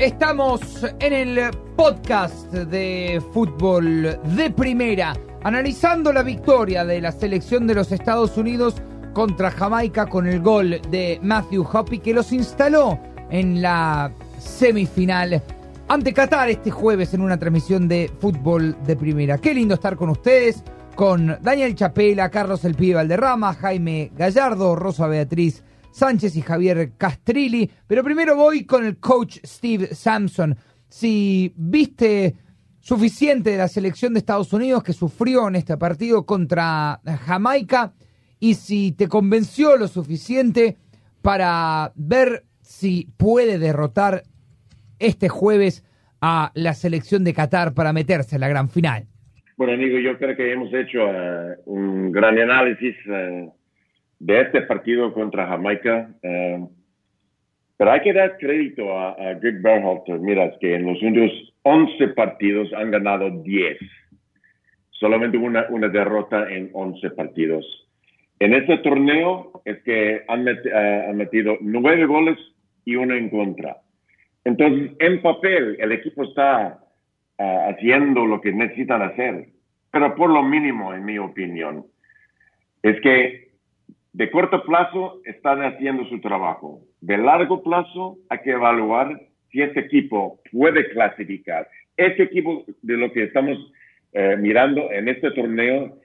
Estamos en el podcast de fútbol de primera, analizando la victoria de la selección de los Estados Unidos contra Jamaica con el gol de Matthew Hoppy que los instaló en la semifinal ante Qatar este jueves en una transmisión de fútbol de primera. Qué lindo estar con ustedes, con Daniel Chapela, Carlos El Pibe Valderrama, Jaime Gallardo, Rosa Beatriz Sánchez y Javier Castrilli. Pero primero voy con el coach Steve Sampson. Si viste suficiente de la selección de Estados Unidos que sufrió en este partido contra Jamaica y si te convenció lo suficiente para ver si puede derrotar este jueves a la selección de Qatar para meterse en la gran final. Bueno, amigo, yo creo que hemos hecho uh, un gran análisis uh, de este partido contra Jamaica. Uh, pero hay que dar crédito a, a Greg Berhalter. Mira, que en los últimos 11 partidos han ganado 10. Solamente una, una derrota en 11 partidos. En este torneo es que han, met, uh, han metido 9 goles y uno en contra. Entonces, en papel, el equipo está uh, haciendo lo que necesitan hacer, pero por lo mínimo, en mi opinión, es que de corto plazo están haciendo su trabajo. De largo plazo hay que evaluar si este equipo puede clasificar. Este equipo de lo que estamos eh, mirando en este torneo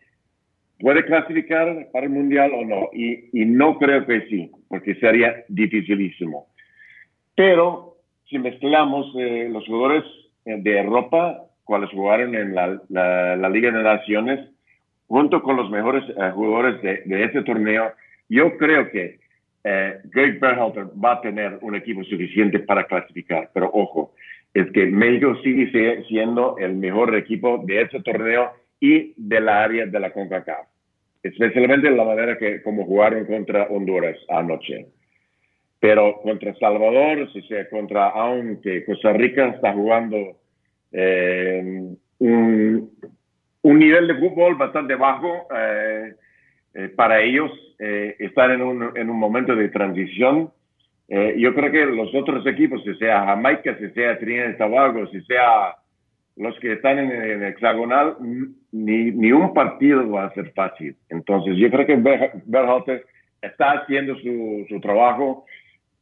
puede clasificar para el Mundial o no. Y, no creo que sí, porque sería dificilísimo. Pero si mezclamos eh, los jugadores eh, de Europa, cuales jugaron en la, Liga de Naciones, junto con los mejores jugadores de, de, este torneo, yo creo que eh, Greg Berhalter va a tener un equipo suficiente para clasificar. Pero ojo, es que México sigue siendo el mejor equipo de este torneo y de la área de la CONCACAF, especialmente la manera que como jugaron contra Honduras anoche pero contra Salvador, si sea contra, aunque Costa Rica está jugando eh, un, un, nivel de fútbol bastante bajo eh, eh, para ellos, eh, estar en un, en un, momento de transición. Eh, yo creo que los otros equipos, si sea Jamaica, si sea Trinidad y Tobago, si sea los que están en el hexagonal, ni, ni un partido va a ser fácil. Entonces, yo creo que Berhalter está haciendo su, su trabajo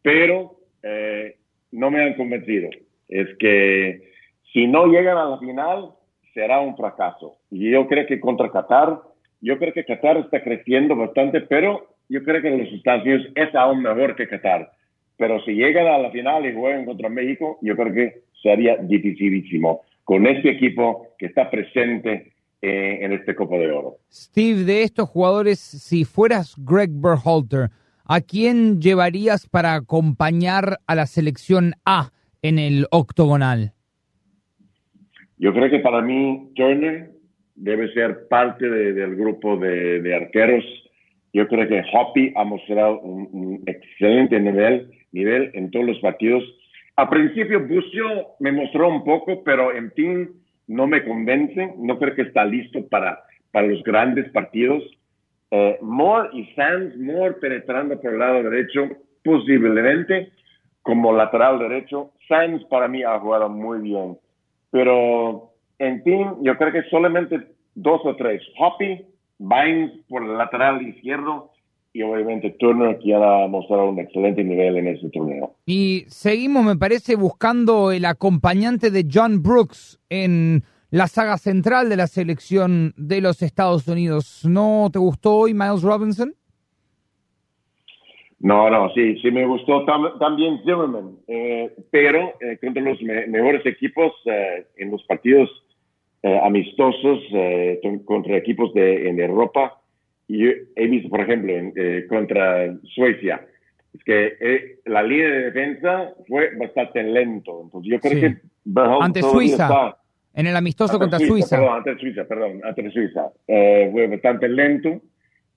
pero eh, no me han convencido. Es que si no llegan a la final, será un fracaso. Y yo creo que contra Qatar, yo creo que Qatar está creciendo bastante, pero yo creo que los Estados Unidos es aún mejor que Qatar. Pero si llegan a la final y juegan contra México, yo creo que sería dificilísimo con este equipo que está presente eh, en este Copa de Oro. Steve, de estos jugadores, si fueras Greg Berhalter, ¿a quién llevarías para acompañar a la selección A en el octogonal? Yo creo que para mí Turner debe ser parte de, del grupo de, de, arqueros. Yo creo que Hoppy ha mostrado un, un, excelente nivel, nivel en todos los partidos. A principio Bucio me mostró un poco, pero en fin no me convence. No creo que está listo para, para los grandes partidos. Eh, Moore y Sands, Moore penetrando por el lado derecho, posiblemente como lateral derecho. Sands para mí ha jugado muy bien. Pero en fin, yo creo que solamente dos o tres. Hoppy, Vines por el lateral izquierdo y obviamente Turner que ha mostrado un excelente nivel en ese torneo. Y seguimos, me parece, buscando el acompañante de John Brooks en la saga central de la selección de los Estados Unidos. ¿No te gustó hoy Miles Robinson? No, no, sí, sí me gustó tam también Zimmerman, eh, pero eh, contra los me mejores equipos eh, en los partidos eh, amistosos eh, contra equipos de en Europa, y he visto, por ejemplo, en, eh, contra Suecia, es que la línea de defensa fue bastante lento, entonces yo creo sí. que ante Suiza. Está, en el amistoso contra Suiza. Perdón, ante Suiza, perdón, ante Suiza. Eh, fue bastante lento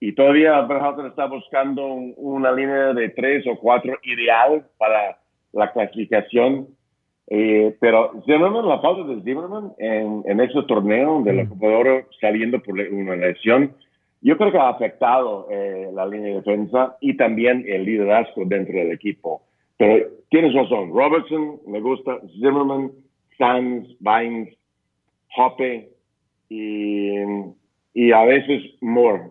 y todavía Berhalter está buscando un, una línea de tres o cuatro ideal para la clasificación. Eh, pero Zimmerman, la falta de Zimmerman en, en ese torneo de la Copa de Oro saliendo por una lesión, yo creo que ha afectado eh, la línea de defensa y también el liderazgo dentro del equipo. Pero tienes razón. Robertson, me gusta. Zimmerman, Sands, Vines, Hoppe y, y a veces Moore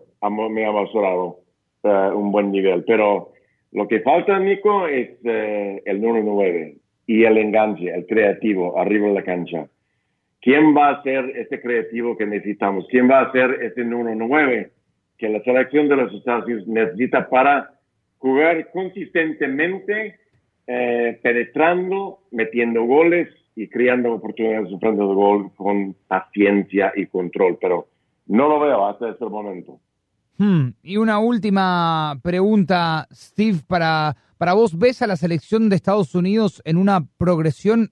me ha mostrado uh, un buen nivel. Pero lo que falta, Nico, es uh, el número 9 y el enganche, el creativo, arriba de la cancha. ¿Quién va a ser ese creativo que necesitamos? ¿Quién va a ser ese número 9 que la selección de los Estados Unidos necesita para jugar consistentemente, eh, penetrando, metiendo goles y creando oportunidades de frente de gol con paciencia y control? Pero no lo veo hasta este momento. Hmm, y una última pregunta, Steve, para, para vos, ¿ves a la selección de Estados Unidos en una progresión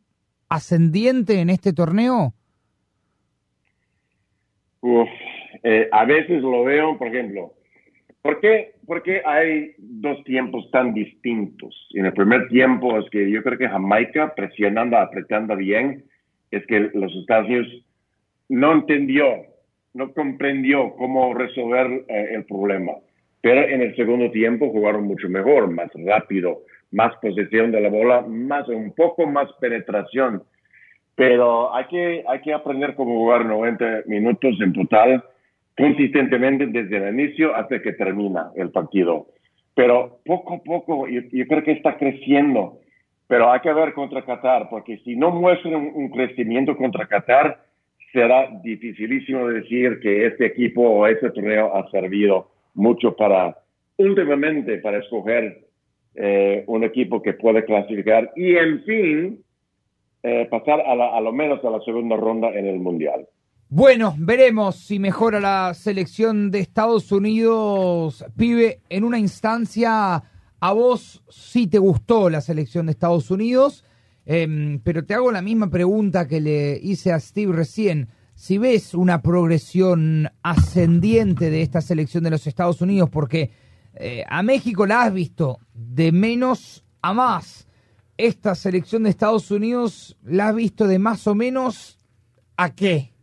ascendiente en este torneo? Eh, a veces lo veo, por ejemplo, ¿por qué, hay dos tiempos tan distintos? En el primer tiempo es que yo creo que Jamaica, presionando, apretando bien, es que los Estados Unidos no entendió, no comprendió cómo resolver eh, el problema. Pero en el segundo tiempo jugaron mucho mejor, más rápido, más posesión de la bola, más un poco más penetración. Pero hay que, hay que aprender cómo jugar 90 minutos en total consistentemente desde el inicio hasta que termina el partido. Pero poco a poco, yo, creo que está creciendo. Pero hay que ver contra Qatar, porque si no muestran un, crecimiento contra Qatar, será dificilísimo decir que este equipo o este torneo ha servido mucho para, últimamente, para escoger eh, un equipo que puede clasificar y, en fin, eh, pasar a, a lo menos a la segunda ronda en el Mundial. Bueno, veremos si mejora la selección de Estados Unidos, pibe, en una instancia. A vos sí te gustó la selección de Estados Unidos, em, pero te hago la misma pregunta que le hice a Steve recién. Si ves una progresión ascendiente de esta selección de los Estados Unidos, porque eh, a México la has visto de menos a más. Esta selección de Estados Unidos la has visto de más o menos a qué?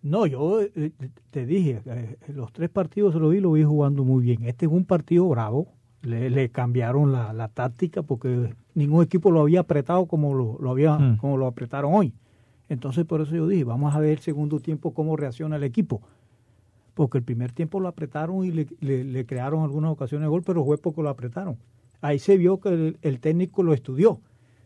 No, yo eh, te dije, eh, los tres partidos lo vi, lo vi jugando muy bien. Este es un partido bravo, le, cambiaron la, táctica porque ningún equipo lo había apretado como lo, había, mm. como lo apretaron hoy. Entonces por eso yo dije, vamos a ver el segundo tiempo cómo reacciona el equipo. Porque el primer tiempo lo apretaron y le, crearon algunas ocasiones de gol, pero fue porque lo apretaron. Ahí se vio que el técnico lo estudió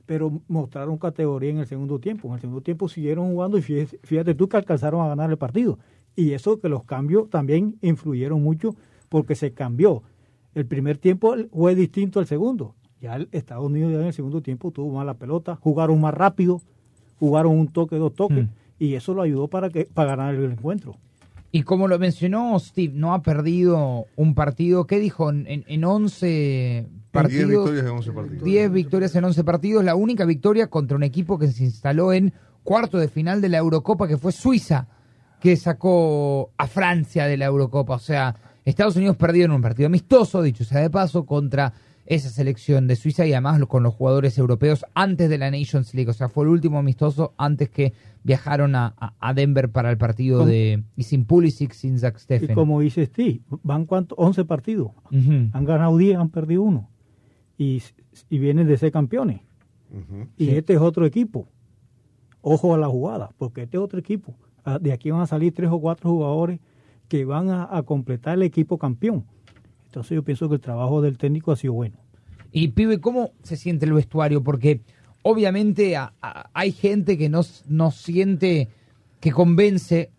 pero mostraron categoría en el segundo tiempo. En el segundo tiempo siguieron jugando y fíjate, tú que alcanzaron a ganar el partido. Y eso que los cambios también influyeron mucho porque se cambió. El primer tiempo fue distinto al segundo. Ya el Estados Unidos ya en el segundo tiempo tuvo más la pelota, jugaron más rápido, jugaron un toque, dos toques, mm. y eso lo ayudó para, que, para ganar el encuentro. Y como lo mencionó Steve, no ha perdido un partido, ¿qué dijo? En, en 11 partidos. 10 victorias en 11 partidos. 10 victorias en 11 partidos. La única victoria contra un equipo que se instaló en cuarto de final de la Eurocopa, que fue Suiza, que sacó a Francia de la Eurocopa. O sea, Estados Unidos perdió en un partido amistoso, dicho sea de paso, contra esa selección de Suiza y además con los jugadores europeos antes de la Nations League. O sea, fue el último amistoso antes que viajaron a, Denver para el partido de. Y sin Pulisic, sin Zach Steffen. Y como dice Steve, ¿van cuántos? 11 partidos. Han ganado 10, han perdido uno y, vienen de ser campeones. Y este es otro equipo. Ojo a la jugada, porque este es otro equipo. Ah, de aquí van a salir tres o cuatro jugadores que van a, completar el equipo campeón. Entonces yo pienso que el trabajo del técnico ha sido bueno. Y pibe, ¿cómo se siente el vestuario? Porque obviamente hay gente que no, no siente que convence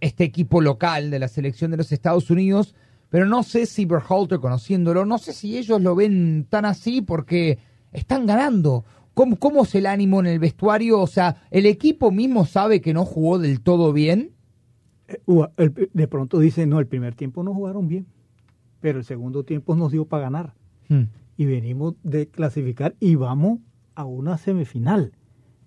este equipo local de la selección de los Estados Unidos pero no sé si Berhalter, conociéndolo, no sé si ellos lo ven tan así porque están ganando. ¿Cómo, ¿Cómo es el ánimo en el vestuario? O sea, ¿el equipo mismo sabe que no jugó del todo bien? Eh, de pronto dice, no, el primer tiempo no jugaron bien, pero el segundo tiempo nos dio para ganar. Hmm. Y venimos de clasificar y vamos a una semifinal.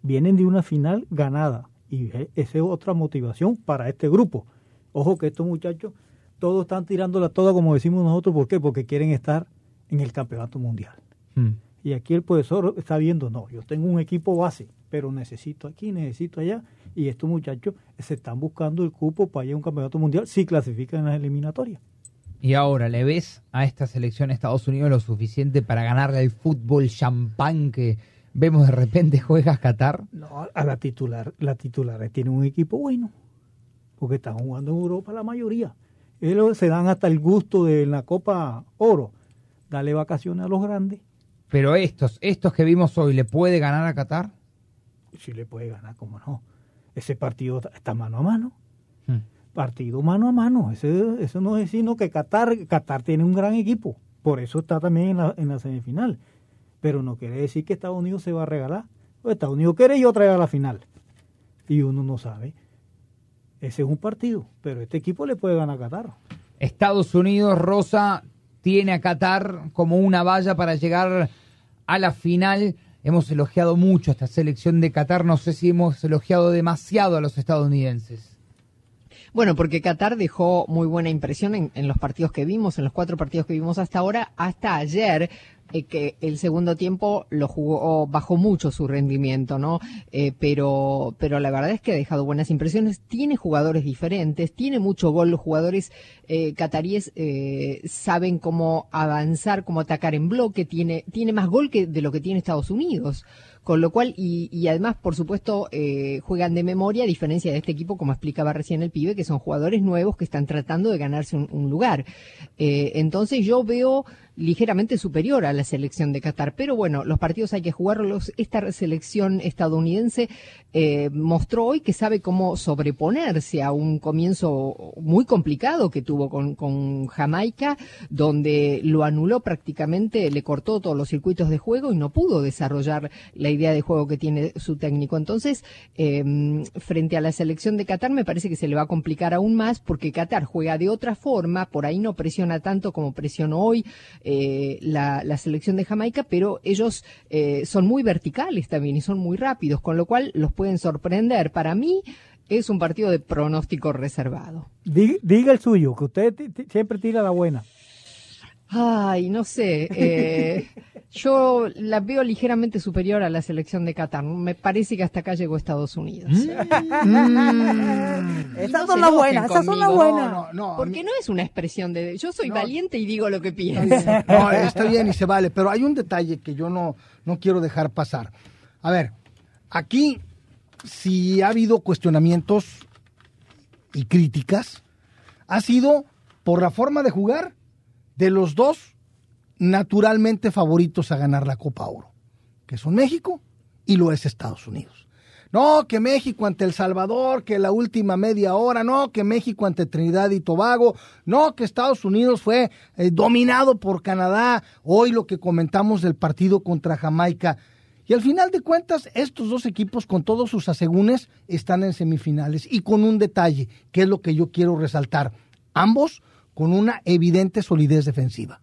Vienen de una final ganada. Y esa es otra motivación para este grupo. Ojo que estos muchachos todos están tirándola toda como decimos nosotros. ¿Por qué? Porque quieren estar en el campeonato mundial. Hmm. Y aquí el profesor está viendo, no, yo tengo un equipo base, pero necesito aquí, necesito allá. Y estos muchachos se están buscando el cupo para ir a un campeonato mundial si clasifican en las eliminatorias. Y ahora, ¿le ves a esta selección de Estados Unidos lo suficiente para ganarle el fútbol champán que vemos de repente juegas Qatar? No, a la titular, la titular tiene un equipo bueno, porque están jugando en Europa la mayoría. Ellos se dan hasta el gusto de la Copa Oro, darle vacaciones a los grandes. Pero estos, estos que vimos hoy, ¿le puede ganar a Qatar? Sí le puede ganar, cómo no. Ese partido está mano a mano. Hmm. Partido mano a mano. eso no es sino que Qatar, Qatar tiene un gran equipo. Por eso está también en la, en la semifinal. Pero no quiere decir que Estados Unidos se va a regalar. Pues Estados Unidos quiere yo traer a la final. Y uno no sabe. Ese es un partido, pero este equipo le puede ganar a Qatar. Estados Unidos, Rosa, tiene a Qatar como una valla para llegar a la final. Hemos elogiado mucho esta selección de Qatar, no sé si hemos elogiado demasiado a los estadounidenses. Bueno, porque Qatar dejó muy buena impresión en, en, los partidos que vimos, en los cuatro partidos que vimos hasta ahora, hasta ayer, eh, que el segundo tiempo lo jugó, bajó mucho su rendimiento, ¿no? Eh, pero, pero la verdad es que ha dejado buenas impresiones. Tiene jugadores diferentes, tiene mucho gol. Los jugadores eh, cataríes eh, saben cómo avanzar, cómo atacar en bloque. Tiene, tiene más gol que de lo que tiene Estados Unidos. Con lo cual, y, y además, por supuesto, eh, juegan de memoria, a diferencia de este equipo, como explicaba recién el pibe, que son jugadores nuevos que están tratando de ganarse un, lugar. Eh, entonces yo veo ligeramente superior a la selección de Qatar. Pero bueno, los partidos hay que jugarlos. Esta selección estadounidense eh, mostró hoy que sabe cómo sobreponerse a un comienzo muy complicado que tuvo con, Jamaica, donde lo anuló prácticamente, le cortó todos los circuitos de juego y no pudo desarrollar la idea de juego que tiene su técnico. Entonces, eh, frente a la selección de Qatar, me parece que se le va a complicar aún más porque Qatar juega de otra forma, por ahí no presiona tanto como presionó hoy eh, la, la, selección de Jamaica, pero ellos eh, son muy verticales también y son muy rápidos, con lo cual los pueden sorprender. Para mí es un partido de pronóstico reservado. Diga, diga el suyo, que usted siempre tira la buena. Ay, no sé. Eh, yo la veo ligeramente superior a la selección de Qatar. Me parece que hasta acá llegó Estados Unidos. Mm. esas no son las buenas, esas son las buenas. No, no, Porque no es una expresión de... Yo soy valiente y digo lo que pienso. No, está bien y se vale, pero hay un detalle que yo no, no quiero dejar pasar. A ver, aquí si ha habido cuestionamientos y críticas, ha sido por la forma de jugar de los dos naturalmente favoritos a ganar la Copa Oro, que son México y lo es Estados Unidos. No, que México ante El Salvador, que la última media hora, no, que México ante Trinidad y Tobago, no, que Estados Unidos fue eh, dominado por Canadá, hoy lo que comentamos del partido contra Jamaica. Y al final de cuentas, estos dos equipos con todos sus asegúnes están en semifinales y con un detalle, que es lo que yo quiero resaltar. Ambos con una evidente solidez defensiva.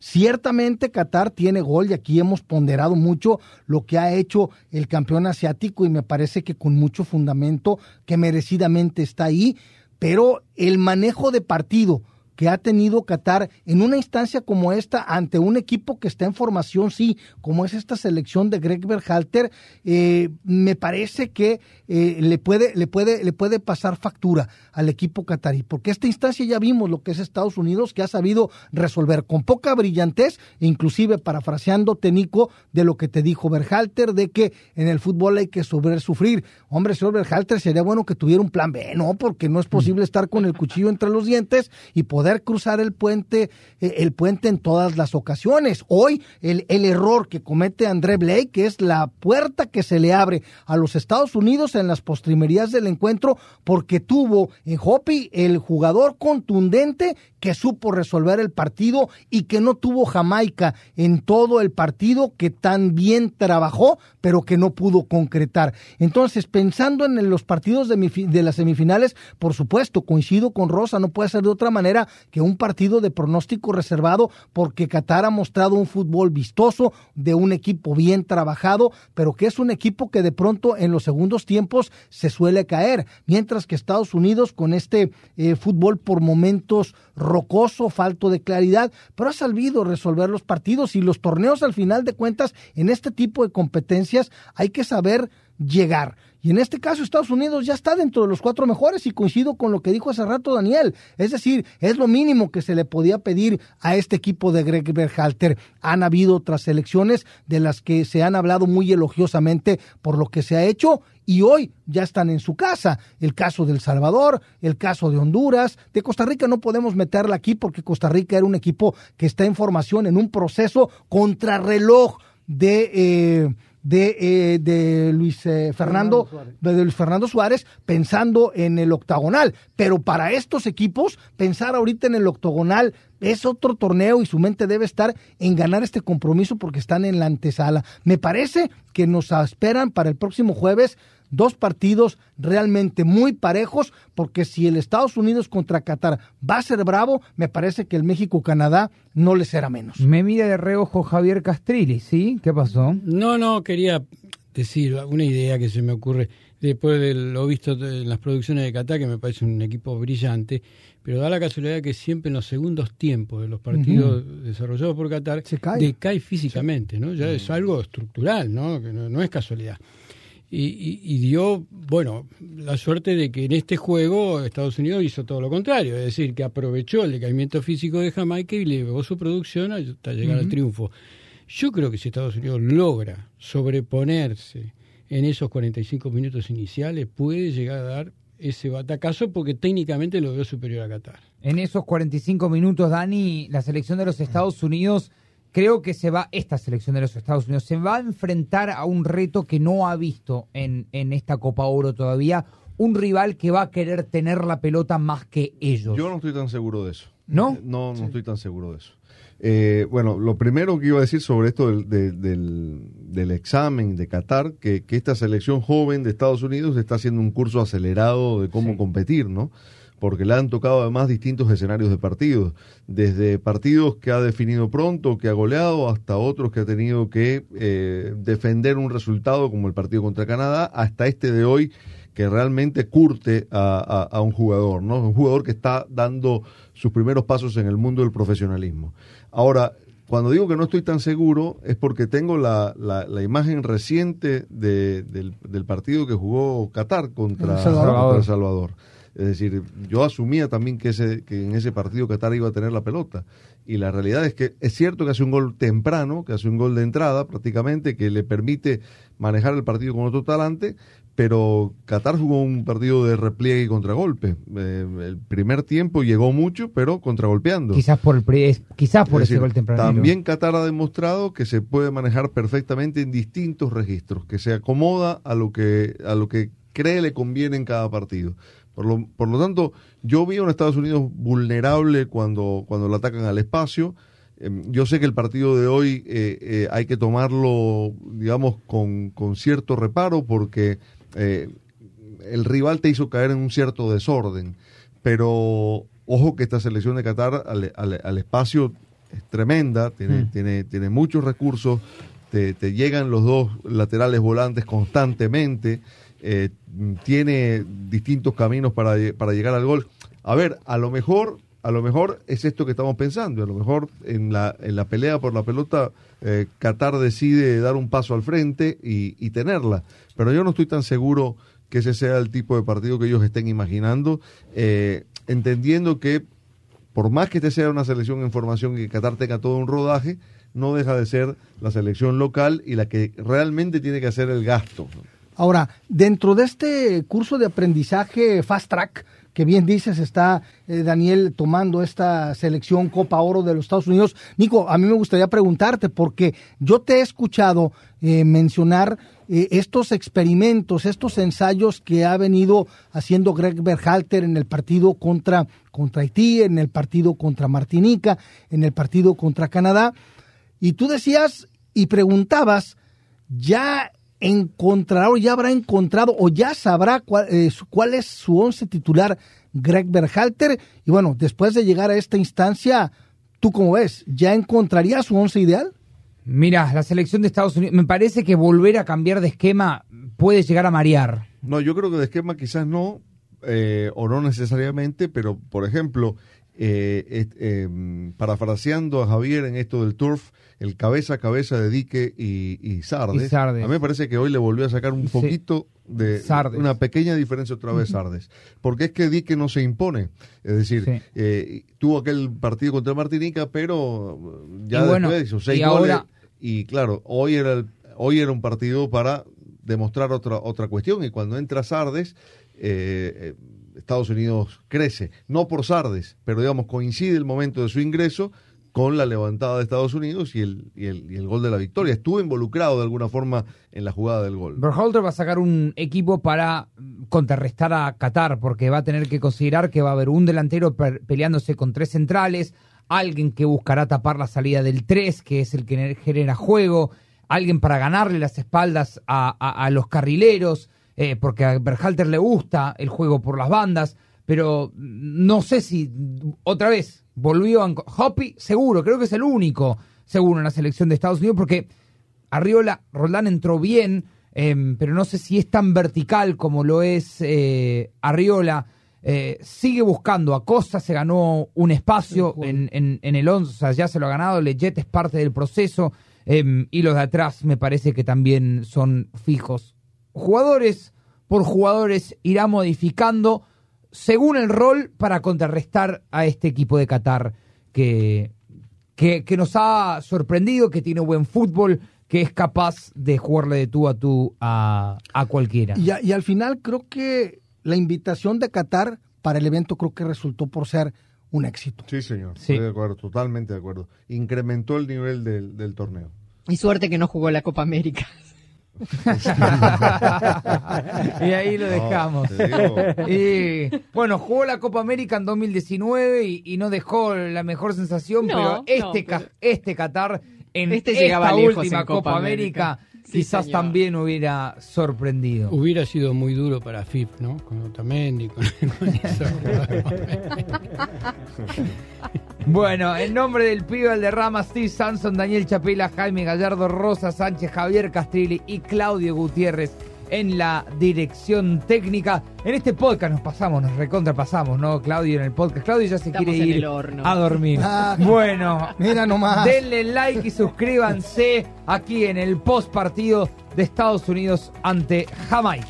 Ciertamente Qatar tiene gol y aquí hemos ponderado mucho lo que ha hecho el campeón asiático y me parece que con mucho fundamento que merecidamente está ahí, pero el manejo de partido que ha tenido Qatar en una instancia como esta ante un equipo que está en formación, sí, como es esta selección de Greg Berhalter, eh, me parece que eh, le puede le puede le puede pasar factura al equipo qatarí, porque esta instancia ya vimos lo que es Estados Unidos que ha sabido resolver con poca brillantez, inclusive parafraseando Tenico de lo que te dijo Berhalter de que en el fútbol hay que sobre sufrir. Hombre, señor Berhalter, sería bueno que tuviera un plan B, no, porque no es posible estar con el cuchillo entre los dientes y poder cruzar el puente, eh, el puente en todas las ocasiones. Hoy el, el error que comete André Blake es la puerta que se le abre a los Estados Unidos en las postrimerías del encuentro porque tuvo en Hopi el jugador contundente que supo resolver el partido y que no tuvo Jamaica en todo el partido que tan bien trabajó pero que no pudo concretar. Entonces, pensando en los partidos de, mi, de las semifinales, por supuesto, coincido con Rosa, no puede ser de otra manera que un partido de pronóstico reservado porque Qatar ha mostrado un fútbol vistoso de un equipo bien trabajado, pero que es un equipo que de pronto en los segundos tiempos se suele caer, mientras que Estados Unidos con este eh, fútbol por momentos rocoso, falto de claridad, pero ha sabido resolver los partidos y los torneos al final de cuentas en este tipo de competencias hay que saber llegar. Y en este caso Estados Unidos ya está dentro de los cuatro mejores y coincido con lo que dijo hace rato Daniel. Es decir, es lo mínimo que se le podía pedir a este equipo de Greg Berhalter. Han habido otras selecciones de las que se han hablado muy elogiosamente por lo que se ha hecho y hoy ya están en su casa. El caso del Salvador, el caso de Honduras, de Costa Rica no podemos meterla aquí porque Costa Rica era un equipo que está en formación en un proceso contrarreloj de... Eh, de, eh, de Luis eh, Fernando, de Luis Fernando Suárez pensando en el octagonal. Pero para estos equipos, pensar ahorita en el octagonal es otro torneo y su mente debe estar en ganar este compromiso porque están en la antesala. Me parece que nos esperan para el próximo jueves dos partidos realmente muy parejos, porque si el Estados Unidos contra Qatar va a ser bravo, me parece que el México-Canadá no le será menos. Me mira de reojo Javier Castrilli, ¿sí? ¿Qué pasó? No, no, quería decir una idea que se me ocurre después de lo visto en las producciones de Qatar, que me parece un equipo brillante, pero da la casualidad que siempre en los segundos tiempos de los partidos desarrollados por Qatar decae físicamente, ¿no? Ya es algo estructural, ¿no? Que no es casualidad y, dio, bueno, la suerte de que en este juego Estados Unidos hizo todo lo contrario, es decir, que aprovechó el decaimiento físico de Jamaica y llevó su producción hasta llegar al triunfo. Yo creo que si Estados Unidos logra sobreponerse en esos 45 minutos iniciales, puede llegar a dar ese batacazo porque técnicamente lo veo superior a Qatar. En esos 45 minutos, Dani, la selección de los Estados Unidos creo que se va, esta selección de los Estados Unidos, se va a enfrentar a un reto que no ha visto en, en esta Copa Oro todavía, un rival que va a querer tener la pelota más que ellos. Yo no estoy tan seguro de eso. ¿No? No, no estoy tan seguro de eso. Eh, bueno, lo primero que iba a decir sobre esto del, del, examen de Qatar, que, que, esta selección joven de Estados Unidos está haciendo un curso acelerado de cómo competir, ¿no? Porque le han tocado además distintos escenarios de partidos, desde partidos que ha definido pronto, que ha goleado, hasta otros que ha tenido que eh, defender un resultado como el partido contra Canadá, hasta este de hoy que realmente curte a, un jugador, ¿no? Un jugador que está dando sus primeros pasos en el mundo del profesionalismo. Ahora, cuando digo que no estoy tan seguro es porque tengo la, la, imagen reciente del, del, partido que jugó Qatar contra El Salvador. Es decir, yo asumía también que, ese, que en ese partido Qatar iba a tener la pelota. Y la realidad es que es cierto que hace un gol temprano, que hace un gol de entrada prácticamente, que le permite manejar el partido con otro talante, pero Qatar jugó un partido de repliegue y contragolpe. Eh, el primer tiempo llegó mucho, pero contragolpeando. Quizás por, el, quizás por ese gol temprano. También Qatar ha demostrado que se puede manejar perfectamente en distintos registros, que se acomoda a lo que, a lo que cree le conviene en cada partido. Por lo, por lo tanto, yo vi a un Estados Unidos vulnerable cuando, cuando lo atacan al espacio. Em, yo sé que el partido de hoy eh, eh, hay que tomarlo, digamos, con, con cierto reparo porque eh, el rival te hizo caer en un cierto desorden. Pero ojo que esta selección de Qatar al, al, espacio es tremenda, tiene, mm. tiene, tiene muchos recursos, te, te, llegan los dos laterales volantes constantemente eh, tiene distintos caminos para, para llegar al gol. A ver, a lo mejor a lo mejor es esto que estamos pensando. A lo mejor en la, en la pelea por la pelota, eh, Qatar decide dar un paso al frente y, tenerla. Pero yo no estoy tan seguro que ese sea el tipo de partido que ellos estén imaginando, eh, entendiendo que por más que este sea una selección en formación y que Qatar tenga todo un rodaje, no deja de ser la selección local y la que realmente tiene que hacer el gasto. Ahora, dentro de este curso de aprendizaje Fast Track, que bien dices, está eh, Daniel tomando esta selección Copa Oro de los Estados Unidos. Nico, a mí me gustaría preguntarte, porque yo te he escuchado eh, mencionar eh, estos experimentos, estos ensayos que ha venido haciendo Greg Berhalter en el partido contra, contra Haití, en el partido contra Martinica, en el partido contra Canadá. Y tú decías y preguntabas, ya encontrará o ya habrá encontrado o ya sabrá eh, cuál, es su once titular Greg Berhalter. Y bueno, después de llegar a esta instancia, ¿tú cómo ves? ¿Ya encontraría su once ideal? Mira, la selección de Estados Unidos, me parece que volver a cambiar de esquema puede llegar a marear. No, yo creo que de esquema quizás no, eh, o no necesariamente, pero por ejemplo, eh, eh, parafraseando a Javier en esto del turf, el cabeza a cabeza de Dique y, y Sardes. Y Sardes. A mí me parece que hoy le volvió a sacar un Sí. poquito de Sardes. una pequeña diferencia otra vez Sardes. Porque es que Dique no se impone. Es decir, Sí. eh, tuvo aquel partido contra Martinica, pero ya Y bueno, después hizo seis y goles. ahora- Y claro, hoy era, el- hoy era un partido para demostrar otra, otra cuestión. Y cuando entra Sardes, eh, eh, Estados Unidos crece. No por Sardes, pero digamos, coincide el momento de su ingreso con la levantada de Estados Unidos y el, y el, gol de la victoria. Estuvo involucrado de alguna forma en la jugada del gol. Berhalter va a sacar un equipo para contrarrestar a Qatar, porque va a tener que considerar que va a haber un delantero peleándose con tres centrales, alguien que buscará tapar la salida del 3, que es el que genera juego, alguien para ganarle las espaldas a los carrileros, eh, porque a Berhalter le gusta el juego por las bandas, pero no sé si otra vez volvió a... Hoppy, seguro, creo que es el único, seguro, en la selección de Estados Unidos, porque Arriola, Roldán entró bien, eh, pero no sé si es tan vertical como lo es eh, Arriola. Eh, sigue buscando a Costa, se ganó un espacio en, en- en el 11, o sea, ya se lo ha ganado. Leggett es parte del proceso eh, y los de atrás me parece que también son fijos. Jugadores por jugadores irá modificando según el rol para contrarrestar a este equipo de Qatar que, que, que nos ha sorprendido, que tiene buen fútbol, que es capaz de jugarle de tú a tú a, a cualquiera. Y, a- y al final creo que la invitación de Qatar para el evento creo que resultó por ser un éxito. Sí, señor. Sí. Estoy de acuerdo, totalmente de acuerdo. Incrementó el nivel del, del torneo. Y suerte que no jugó la Copa América. y ahí lo dejamos. Y bueno, jugó la Copa América en 2019 y, y no dejó la mejor sensación, No, pero este, no, pero- este Qatar en Este esta llegaba última en Copa, Copa América, América. Sí, quizás señor. también hubiera sorprendido. Hubiera sido muy duro para FIP, ¿no? Con Otamendi, con, con jugadores. Bueno, en nombre del pibe Valderrama, Steve Sanson, Daniel Chapela, Jaime Gallardo, Rosa Sánchez, Javier Castrilli y Claudio Gutiérrez en la dirección técnica. En este podcast nos pasamos, nos recontrapasamos, ¿no, Claudio? En el podcast. Claudio ya se Estamos quiere ir a dormir. Ah. bueno, Mira nomás. denle like y suscríbanse aquí en el post partido de Estados Unidos ante Jamaica.